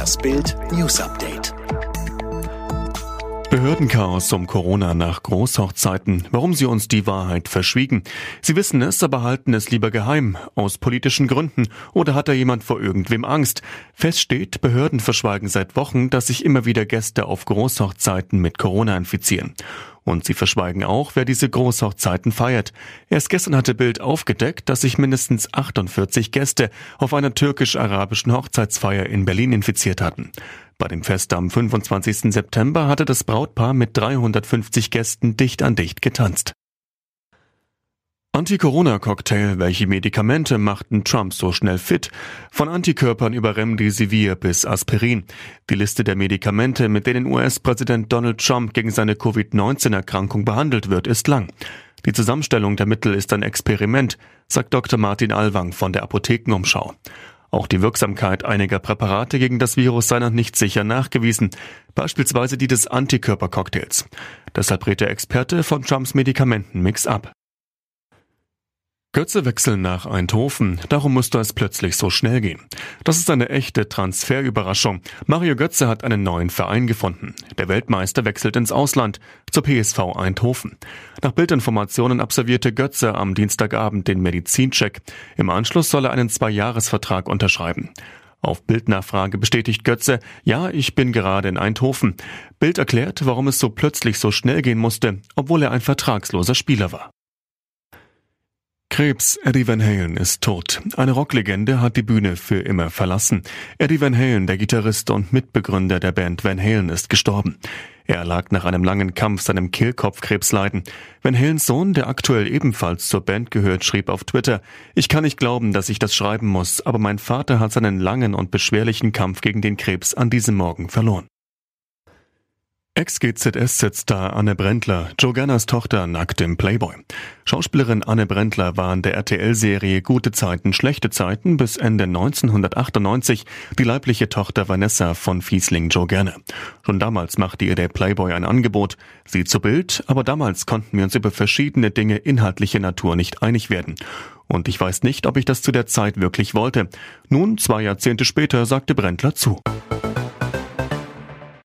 Das Bild News Update. Behördenchaos um Corona nach Großhochzeiten. Warum sie uns die Wahrheit verschwiegen? Sie wissen es, aber halten es lieber geheim. Aus politischen Gründen. Oder hat da jemand vor irgendwem Angst? Fest steht, Behörden verschweigen seit Wochen, dass sich immer wieder Gäste auf Großhochzeiten mit Corona infizieren. Und sie verschweigen auch, wer diese Großhochzeiten feiert. Erst gestern hatte Bild aufgedeckt, dass sich mindestens 48 Gäste auf einer türkisch-arabischen Hochzeitsfeier in Berlin infiziert hatten. Bei dem Fest am 25. September hatte das Brautpaar mit 350 Gästen dicht an dicht getanzt. Anti-Corona-Cocktail, welche Medikamente machten Trump so schnell fit? Von Antikörpern über Remdesivir bis Aspirin. Die Liste der Medikamente, mit denen US-Präsident Donald Trump gegen seine Covid-19-Erkrankung behandelt wird, ist lang. Die Zusammenstellung der Mittel ist ein Experiment, sagt Dr. Martin Alwang von der Apothekenumschau. Auch die Wirksamkeit einiger Präparate gegen das Virus sei noch nicht sicher nachgewiesen, beispielsweise die des Antikörpercocktails. Deshalb rät der Experte von Trumps Medikamentenmix ab. Götze wechseln nach Eindhoven. Darum musste es plötzlich so schnell gehen. Das ist eine echte Transferüberraschung. Mario Götze hat einen neuen Verein gefunden. Der Weltmeister wechselt ins Ausland, zur PSV Eindhoven. Nach Bildinformationen absolvierte Götze am Dienstagabend den Medizincheck. Im Anschluss soll er einen Zweijahresvertrag unterschreiben. Auf Bildnachfrage bestätigt Götze, ja, ich bin gerade in Eindhoven. Bild erklärt, warum es so plötzlich so schnell gehen musste, obwohl er ein vertragsloser Spieler war. Krebs, Eddie Van Halen ist tot. Eine Rocklegende hat die Bühne für immer verlassen. Eddie Van Halen, der Gitarrist und Mitbegründer der Band Van Halen, ist gestorben. Er lag nach einem langen Kampf seinem Kehlkopfkrebsleiden. Van Halens Sohn, der aktuell ebenfalls zur Band gehört, schrieb auf Twitter, ich kann nicht glauben, dass ich das schreiben muss, aber mein Vater hat seinen langen und beschwerlichen Kampf gegen den Krebs an diesem Morgen verloren. Ex-GZSZ-Star Anne Brendler, Joe Ganners Tochter, nackt im Playboy. Schauspielerin Anne Brendler war in der RTL-Serie Gute Zeiten, Schlechte Zeiten bis Ende 1998 die leibliche Tochter Vanessa von Fiesling Joe Ganner. Schon damals machte ihr der Playboy ein Angebot. Sie zu Bild, aber damals konnten wir uns über verschiedene Dinge inhaltlicher Natur nicht einig werden. Und ich weiß nicht, ob ich das zu der Zeit wirklich wollte. Nun, zwei Jahrzehnte später, sagte Brendler zu.